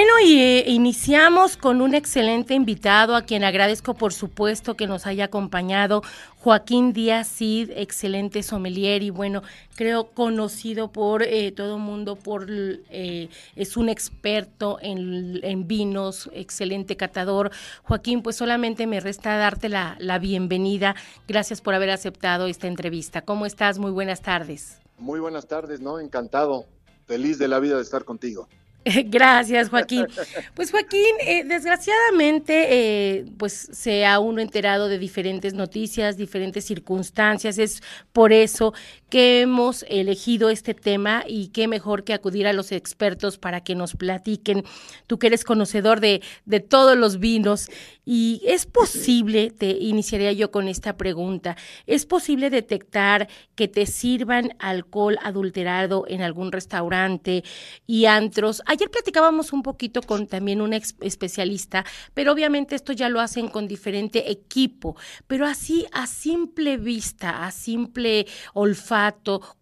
Bueno, y eh, iniciamos con un excelente invitado a quien agradezco por supuesto que nos haya acompañado, Joaquín Díaz Cid, excelente sommelier y bueno, creo conocido por eh, todo el mundo, por eh, es un experto en, vinos, excelente catador. Joaquín, pues solamente me resta darte la, la bienvenida. Gracias por haber aceptado esta entrevista. ¿Cómo estás? Muy buenas tardes. Muy buenas tardes, ¿no? Encantado, feliz de la vida de estar contigo. Gracias, Joaquín. Pues Joaquín, eh, desgraciadamente, eh, pues se ha uno enterado de diferentes noticias, diferentes circunstancias. Es por eso que hemos elegido este tema y qué mejor que acudir a los expertos para que nos platiquen. Tú que eres conocedor de, de todos los vinos y es posible, te iniciaría yo con esta pregunta, ¿es posible detectar que te sirvan alcohol adulterado en algún restaurante y antros? Ayer platicábamos un poquito con también un especialista, pero obviamente esto ya lo hacen con diferente equipo, pero así a simple vista, a simple olfato,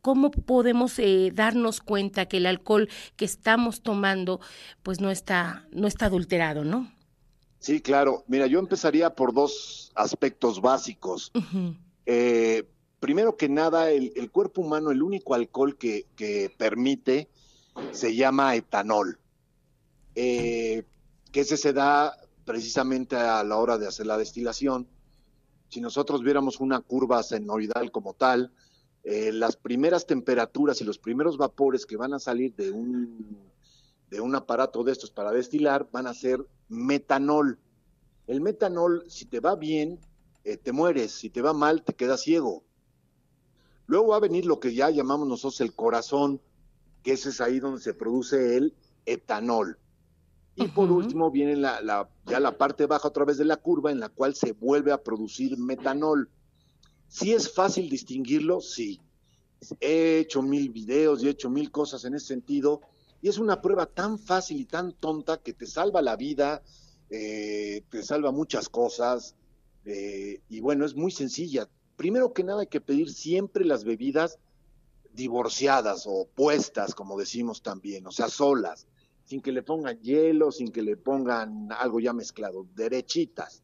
¿cómo podemos eh, darnos cuenta que el alcohol que estamos tomando pues no está, no está adulterado, ¿no? Sí, claro. Mira, yo empezaría por dos aspectos básicos. Eh, primero que nada, el, cuerpo humano, el único alcohol que, que permite se llama etanol, eh, que ese se da precisamente a la hora de hacer la destilación. Si nosotros viéramos una curva senoidal como tal, eh, las primeras temperaturas y los primeros vapores que van a salir de un, de un aparato de estos para destilar van a ser metanol. El metanol, si te va bien, eh, te mueres, si te va mal, te quedas ciego. Luego va a venir lo que ya llamamos nosotros el corazón, que ese es ahí donde se produce el etanol. Y por último viene la, ya la parte baja a través de la curva en la cual se vuelve a producir metanol. ¿Sí es fácil distinguirlo? Sí. He hecho mil videos y he hecho mil cosas en ese sentido. Y es una prueba tan fácil y tan tonta que te salva la vida, eh, te salva muchas cosas. Eh, y bueno, es muy sencilla. Primero que nada hay que pedir siempre las bebidas divorciadas o puestas, como decimos también, o sea, solas, sin que le pongan hielo, sin que le pongan algo ya mezclado, derechitas.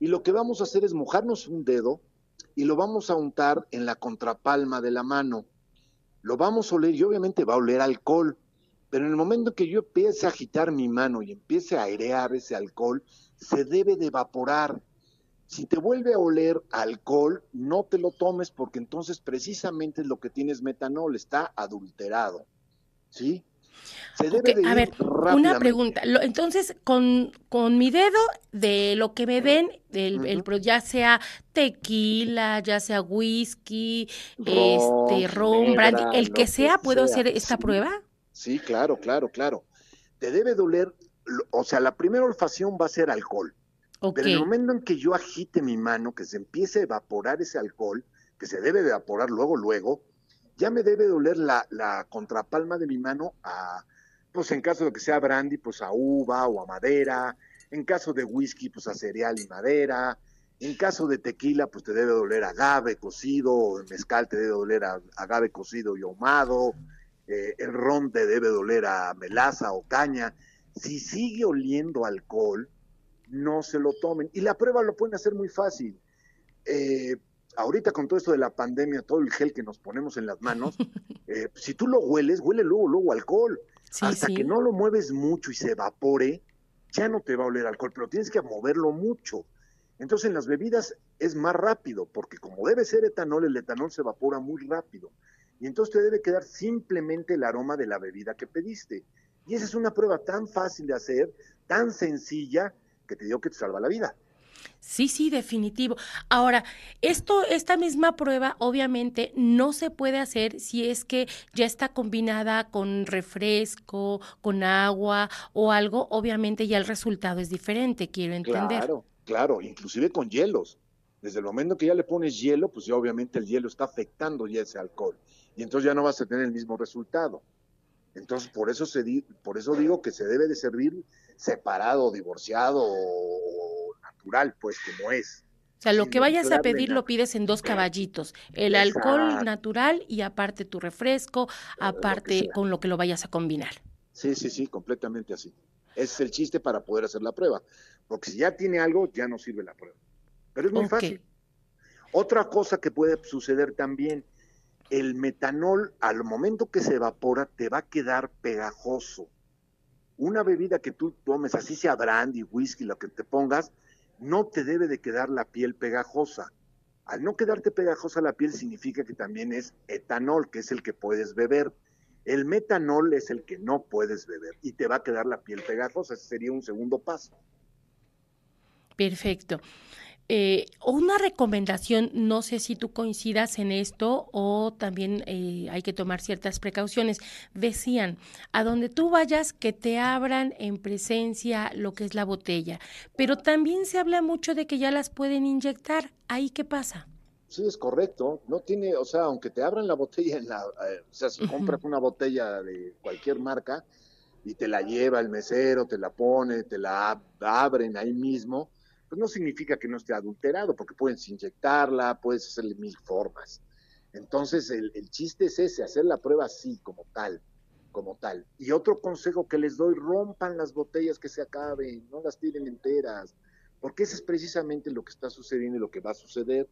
Y lo que vamos a hacer es mojarnos un dedo y lo vamos a untar en la contrapalma de la mano. Lo vamos a oler y obviamente va a oler alcohol, pero en el momento que yo empiece a agitar mi mano y empiece a airear ese alcohol, se debe de evaporar si te vuelve a oler alcohol, no te lo tomes porque entonces precisamente lo que tienes metanol está adulterado. ¿Sí? Se debe a ver, una pregunta. entonces, con, con mi dedo, de lo que me den, el, ya sea tequila, ya sea whisky, este, rom, brandy, el que, sea, ¿puedo hacer esta prueba? Sí, claro, claro, claro. Te debe doler, o sea, la primera olfacción va a ser alcohol. Pero en el momento en que yo agite mi mano, que se empiece a evaporar ese alcohol, que se debe evaporar luego, luego, ya me debe doler la, contrapalma de mi mano a, pues en caso de que sea brandy, pues a uva o a madera, en caso de whisky, pues a cereal y madera, en caso de tequila, pues te debe doler agave cocido, o mezcal te debe doler a agave cocido y ahumado, eh, el ron te debe doler a melaza o caña. Si sigue oliendo alcohol, no se lo tomen. Y la prueba lo pueden hacer muy fácil. Eh, ahorita con todo esto de la pandemia, todo el gel que nos ponemos en las manos, eh, si tú lo hueles, huele luego, luego alcohol. Hasta que no lo mueves mucho y se evapore, ya no te va a oler alcohol, pero tienes que moverlo mucho. Entonces en las bebidas es más rápido, porque como debe ser etanol, el etanol se evapora muy rápido. Y entonces te debe quedar simplemente el aroma de la bebida que pediste. Y esa es una prueba tan fácil de hacer, tan sencilla, que te digo que te salva la vida. Sí, sí, definitivo. Ahora, esto, esta misma prueba obviamente no se puede hacer si es que ya está combinada con refresco, con agua o algo. Obviamente ya el resultado es diferente, quiero entender. Claro, claro, inclusive con hielos. Desde el momento que ya le pones hielo, pues ya obviamente el hielo está afectando ya ese alcohol. Y entonces ya no vas a tener el mismo resultado. Entonces, por eso, se por eso digo que se debe de servir separado, divorciado o natural, pues como es. O sea, lo que vayas a pedir lo pides en dos caballitos, el alcohol natural y aparte tu refresco, aparte con lo que lo vayas a combinar. Sí, sí, sí, completamente así. Ese es el chiste para poder hacer la prueba, porque si ya tiene algo, ya no sirve la prueba. Pero es muy fácil. Otra cosa que puede suceder también, el metanol al momento que se evapora te va a quedar pegajoso. Una bebida que tú tomes, así sea brandy, whisky, lo que te pongas, no te debe de quedar la piel pegajosa. Al no quedarte pegajosa la piel significa que también es etanol, que es el que puedes beber. El metanol es el que no puedes beber y te va a quedar la piel pegajosa. Ese sería un segundo paso. Perfecto. Eh, una recomendación, no sé si tú coincidas en esto o también eh, hay que tomar ciertas precauciones. Decían, a donde tú vayas, que te abran en presencia lo que es la botella, pero también se habla mucho de que ya las pueden inyectar. ¿Ahí qué pasa? Sí, es correcto. No tiene, o sea, aunque te abran la botella, en la, eh, o sea, si compras una botella de cualquier marca y te la lleva el mesero, te la pone, te la abren ahí mismo, pues no significa que no esté adulterado, porque puedes inyectarla, puedes hacerle mil formas. Entonces, el, chiste es ese, hacer la prueba así, como tal, como tal. Y otro consejo que les doy, rompan las botellas que se acaben, no las tiren enteras, porque eso es precisamente lo que está sucediendo y lo que va a suceder,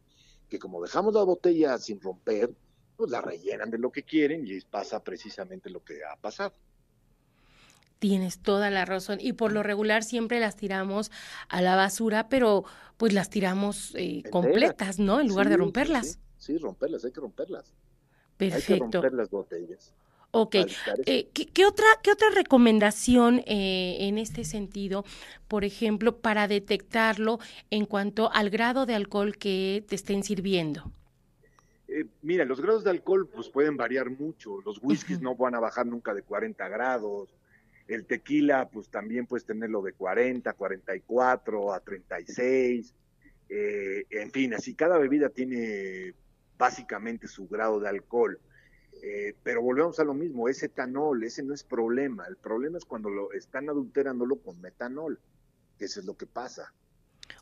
que como dejamos la botella sin romper, pues la rellenan de lo que quieren y pasa precisamente lo que ha pasado. Tienes toda la razón. Y por lo regular siempre las tiramos a la basura, pero pues las tiramos eh, completas, ¿no? En lugar de romperlas. Sí, romperlas, hay que romperlas. Perfecto. Hay que romper las botellas. Ok. Eh, ¿qué, otra, ¿Qué otra recomendación eh, en este sentido, por ejemplo, para detectarlo en cuanto al grado de alcohol que te estén sirviendo? mira, los grados de alcohol pues pueden variar mucho. Los whiskies no van a bajar nunca de 40 grados. El tequila, pues también puedes tenerlo de 40, 44 a 36. Eh, en fin, así cada bebida tiene básicamente su grado de alcohol. Eh, pero volvemos a lo mismo, ese etanol, ese no es problema. El problema es cuando lo están adulterándolo con metanol, que eso es lo que pasa.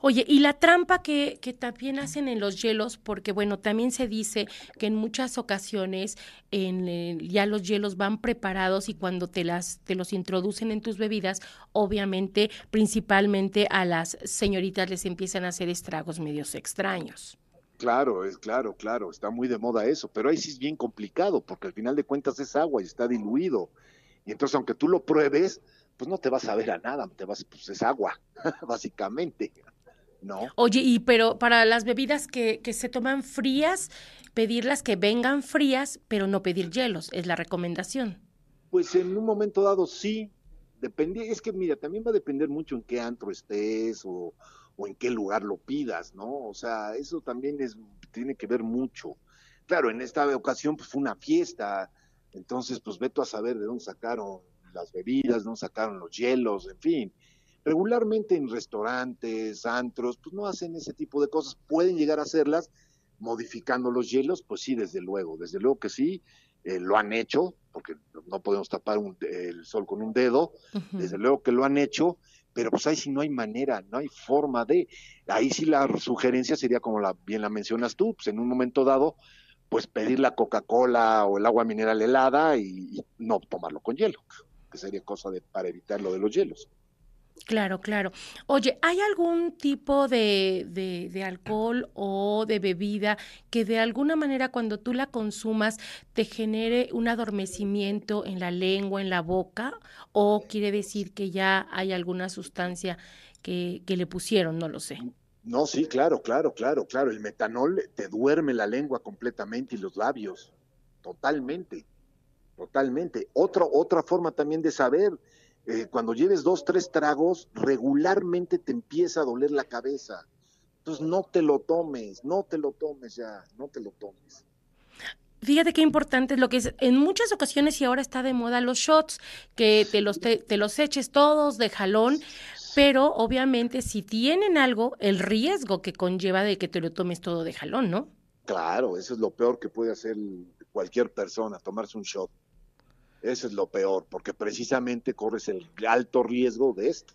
Oye, y la trampa que, que, también hacen en los hielos, porque bueno, también se dice que en muchas ocasiones en, ya los hielos van preparados y cuando te, las, te los introducen en tus bebidas, obviamente, principalmente a las señoritas les empiezan a hacer estragos medios extraños. Claro, es claro, claro, está muy de moda eso, pero ahí sí es bien complicado, porque al final de cuentas es agua y está diluido. Y entonces, aunque tú lo pruebes, pues no te vas a ver a nada, te vas, pues es agua, básicamente. ¿No? Oye, y pero para las bebidas que, que se toman frías, pedirlas que vengan frías, pero no pedir hielos, es la recomendación. Pues en un momento dado sí, depende, es que mira, también va a depender mucho en qué antro estés o, o en qué lugar lo pidas, ¿no? O sea, eso también es, tiene que ver mucho. Claro, en esta ocasión pues fue una fiesta, entonces pues veto a saber de dónde sacaron las bebidas, dónde sacaron los hielos, en fin regularmente en restaurantes, antros, pues no hacen ese tipo de cosas. Pueden llegar a hacerlas modificando los hielos, pues sí, desde luego, desde luego que sí, eh, lo han hecho, porque no podemos tapar el sol con un dedo, desde luego que lo han hecho, pero pues ahí sí no hay manera, no hay forma de, ahí sí la sugerencia sería como la, bien la mencionas tú, pues en un momento dado, pues pedir la Coca-Cola o el agua mineral helada y, y, no tomarlo con hielo, que sería cosa de para evitar lo de los hielos. Claro, claro. Oye, ¿hay algún tipo de, de, alcohol o de bebida que de alguna manera cuando tú la consumas te genere un adormecimiento en la lengua, en la boca? ¿O quiere decir que ya hay alguna sustancia que, que le pusieron? No lo sé. No, sí, claro, claro, claro, claro. El metanol te duerme la lengua completamente y los labios. Totalmente, totalmente. Otra, otra forma también de saber eh, cuando lleves dos, tres tragos, regularmente te empieza a doler la cabeza. Entonces no te lo tomes, no te lo tomes ya, no te lo tomes. Fíjate qué importante es lo que es. En muchas ocasiones y ahora está de moda los shots, que te los, te, los eches todos de jalón, pero obviamente si tienen algo, el riesgo que conlleva de que te lo tomes todo de jalón, ¿no? Claro, eso es lo peor que puede hacer cualquier persona, tomarse un shot. Eso es lo peor, porque precisamente corres el alto riesgo de esto.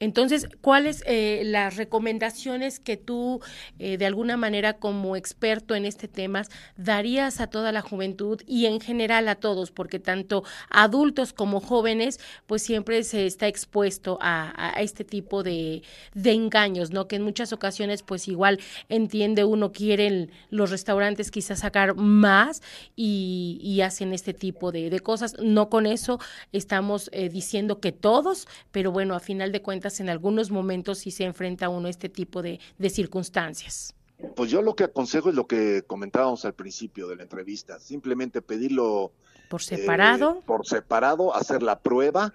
Entonces, ¿cuáles eh, las recomendaciones que tú, eh, de alguna manera, como experto en este tema, darías a toda la juventud y en general a todos? Porque tanto adultos como jóvenes, pues siempre se está expuesto a, este tipo de, engaños, ¿no? Que en muchas ocasiones, pues igual entiende uno, quieren los restaurantes quizás sacar más y, hacen este tipo de, cosas. No con eso estamos eh, diciendo que todos, pero bueno, a final de cuentas, en algunos momentos sí se enfrenta uno a este tipo de, circunstancias. Pues yo lo que aconsejo es lo que comentábamos al principio de la entrevista, simplemente pedirlo por separado, eh, por separado, hacer la prueba.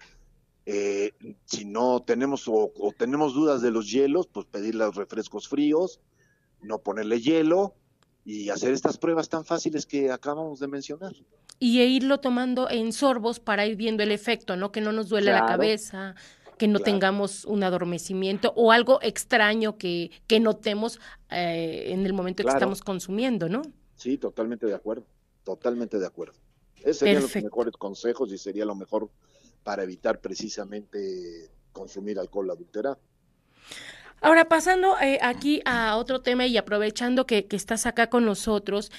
Eh, si no tenemos o, tenemos dudas de los hielos, pues pedir los refrescos fríos, no ponerle hielo y hacer estas pruebas tan fáciles que acabamos de mencionar. Y e irlo tomando en sorbos para ir viendo el efecto, ¿no? Que no nos duele la cabeza, que no tengamos un adormecimiento o algo extraño que, que notemos eh, en el momento que estamos consumiendo, ¿no? Sí, totalmente de acuerdo, totalmente de acuerdo. Esos serían los mejores consejos y sería lo mejor para evitar precisamente consumir alcohol adulterado. Ahora, pasando eh, aquí a otro tema y aprovechando que, que estás acá con nosotros,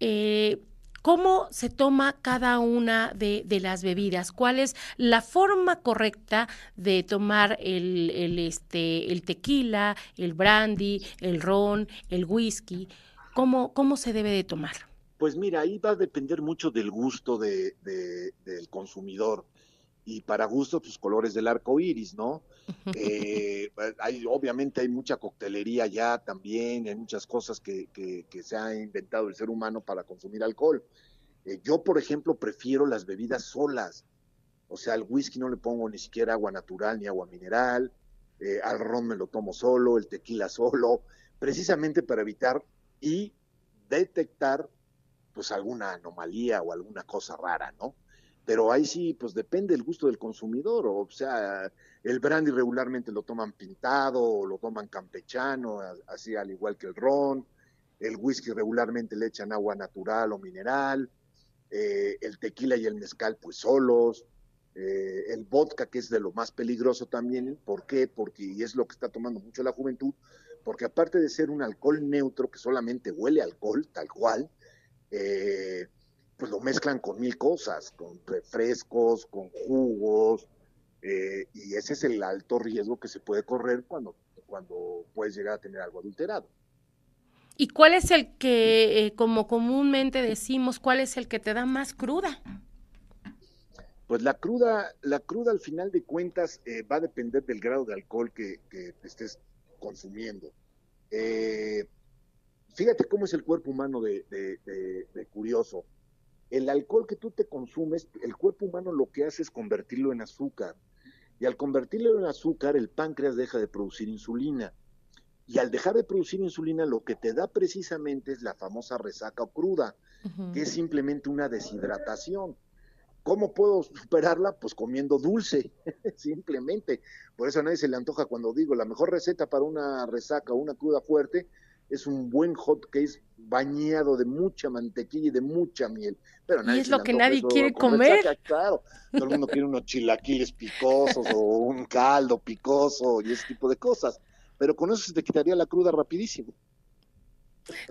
eh, ¿Cómo se toma cada una de, las bebidas? ¿Cuál es la forma correcta de tomar el, este, el tequila, el brandy, el ron, el whisky? ¿Cómo, ¿Cómo se debe de tomar? Pues mira, ahí va a depender mucho del gusto de, del consumidor y para gusto, pues colores del arco iris, ¿no? Eh, hay, obviamente hay mucha coctelería ya también, hay muchas cosas que, que, se ha inventado el ser humano para consumir alcohol. Eh, yo, por ejemplo, prefiero las bebidas solas. O sea, al whisky no le pongo ni siquiera agua natural ni agua mineral, eh, al ron me lo tomo solo, el tequila solo, precisamente para evitar y detectar pues alguna anomalía o alguna cosa rara, ¿no? Pero ahí sí, pues depende del gusto del consumidor, o sea, el brandy regularmente lo toman pintado, o lo toman campechano, así al igual que el ron, el whisky regularmente le echan agua natural o mineral, eh, el tequila y el mezcal pues solos, eh, el vodka que es de lo más peligroso también, ¿por qué? Porque y es lo que está tomando mucho la juventud, porque aparte de ser un alcohol neutro que solamente huele alcohol, tal cual, eh, pues lo mezclan con mil cosas, con refrescos, con jugos, eh, y ese es el alto riesgo que se puede correr cuando, cuando puedes llegar a tener algo adulterado. ¿Y cuál es el que, eh, como comúnmente decimos, cuál es el que te da más cruda? Pues la cruda, la cruda al final de cuentas eh, va a depender del grado de alcohol que, estés consumiendo. fíjate cómo es el cuerpo humano de curioso el alcohol que tú te consumes, el cuerpo humano lo que hace es convertirlo en azúcar. Y al convertirlo en azúcar, el páncreas deja de producir insulina. Y al dejar de producir insulina, lo que te da precisamente es la famosa resaca o cruda, que es simplemente una deshidratación. ¿Cómo puedo superarla? Pues comiendo dulce, simplemente. Por eso a nadie se le antoja cuando digo, la mejor receta para una resaca o una cruda fuerte es un buen hot case bañado de mucha mantequilla y de mucha miel. Pero y es lo que nadie quiere comer. Claro, todo el mundo quiere unos chilaquiles picosos o un caldo picoso y ese tipo de cosas. Pero con eso se te quitaría la cruda rapidísimo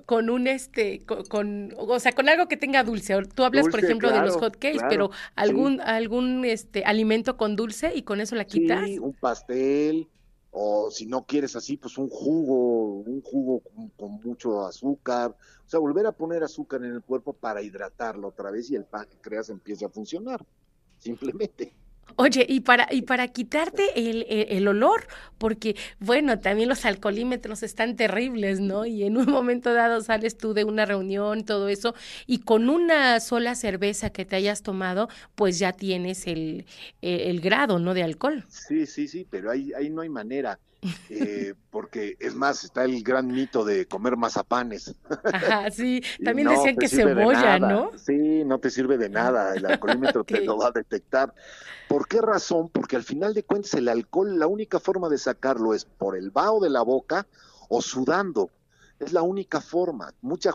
con un este con, o sea con algo que tenga dulce tú hablas por ejemplo de los hot cakes pero algún algún este alimento con dulce y con eso la quitas sí, un pastel o si no quieres así, pues un jugo, un jugo con, mucho azúcar, o sea, volver a poner azúcar en el cuerpo para hidratarlo otra vez y el páncreas empiece a funcionar, simplemente. Oye, y para, y para quitarte el, el, olor, porque bueno, también los alcoholímetros están terribles, ¿no? Y en un momento dado sales tú de una reunión, todo eso, y con una sola cerveza que te hayas tomado, pues ya tienes el, el, grado, ¿no? De alcohol. Sí, sí, sí, pero ahí, ahí no hay manera. Eh, porque es más, está el gran mito de comer mazapanes. Ajá, sí, también decían que cebolla, ¿no? Sí, no te sirve de nada, el alcoholímetro te lo va a detectar. ¿Por qué razón? Porque al final de cuentas el alcohol, la única forma de sacarlo es por el vaho de la boca o sudando. Es la única forma. Mucha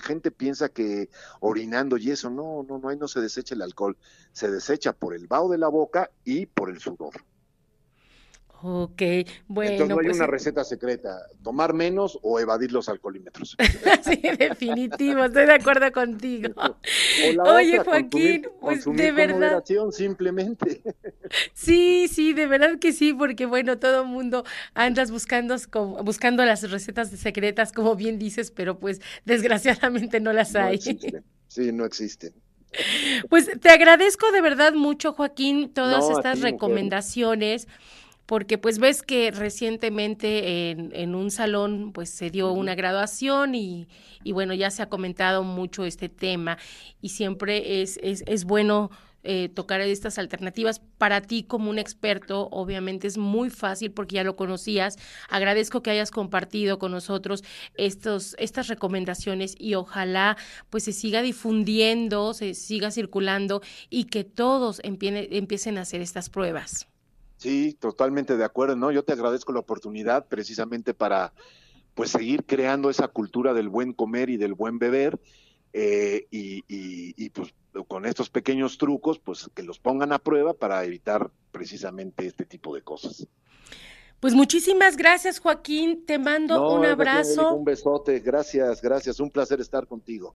gente piensa que orinando y eso, no, no, no, ahí no se desecha el alcohol. Se desecha por el vaho de la boca y por el sudor. Ok, bueno. Entonces no hay pues, una receta secreta, tomar menos o evadir los alcoholímetros. sí, definitivo, estoy de acuerdo contigo. Oye, otra, Joaquín, consumir- pues consumir de verdad. simplemente. Sí, sí, de verdad que sí, porque bueno, todo el mundo andas buscando, buscando las recetas secretas, como bien dices, pero pues desgraciadamente no las No hay. existen. Sí, no existen. Pues te agradezco de verdad mucho, Joaquín, todas No, estas ti, mujer. Porque pues ves que recientemente en, en un salón pues se dio una graduación y, y bueno, ya se ha comentado mucho este tema y siempre es, es, es bueno eh, tocar estas alternativas. Para ti como un experto, obviamente es muy fácil porque ya lo conocías. Agradezco que hayas compartido con nosotros estos, estas recomendaciones y ojalá pues se siga difundiendo, se siga circulando y que todos empie- empiecen a hacer estas pruebas. Sí, totalmente de acuerdo, ¿no? Yo te agradezco la oportunidad precisamente para pues seguir creando esa cultura del buen comer y del buen beber eh, y, y- y, pues con estos pequeños trucos pues que los pongan a prueba para evitar precisamente este tipo de cosas. Pues muchísimas gracias, Joaquín. Te mando No, un abrazo. Un besote, gracias, gracias, un placer estar contigo.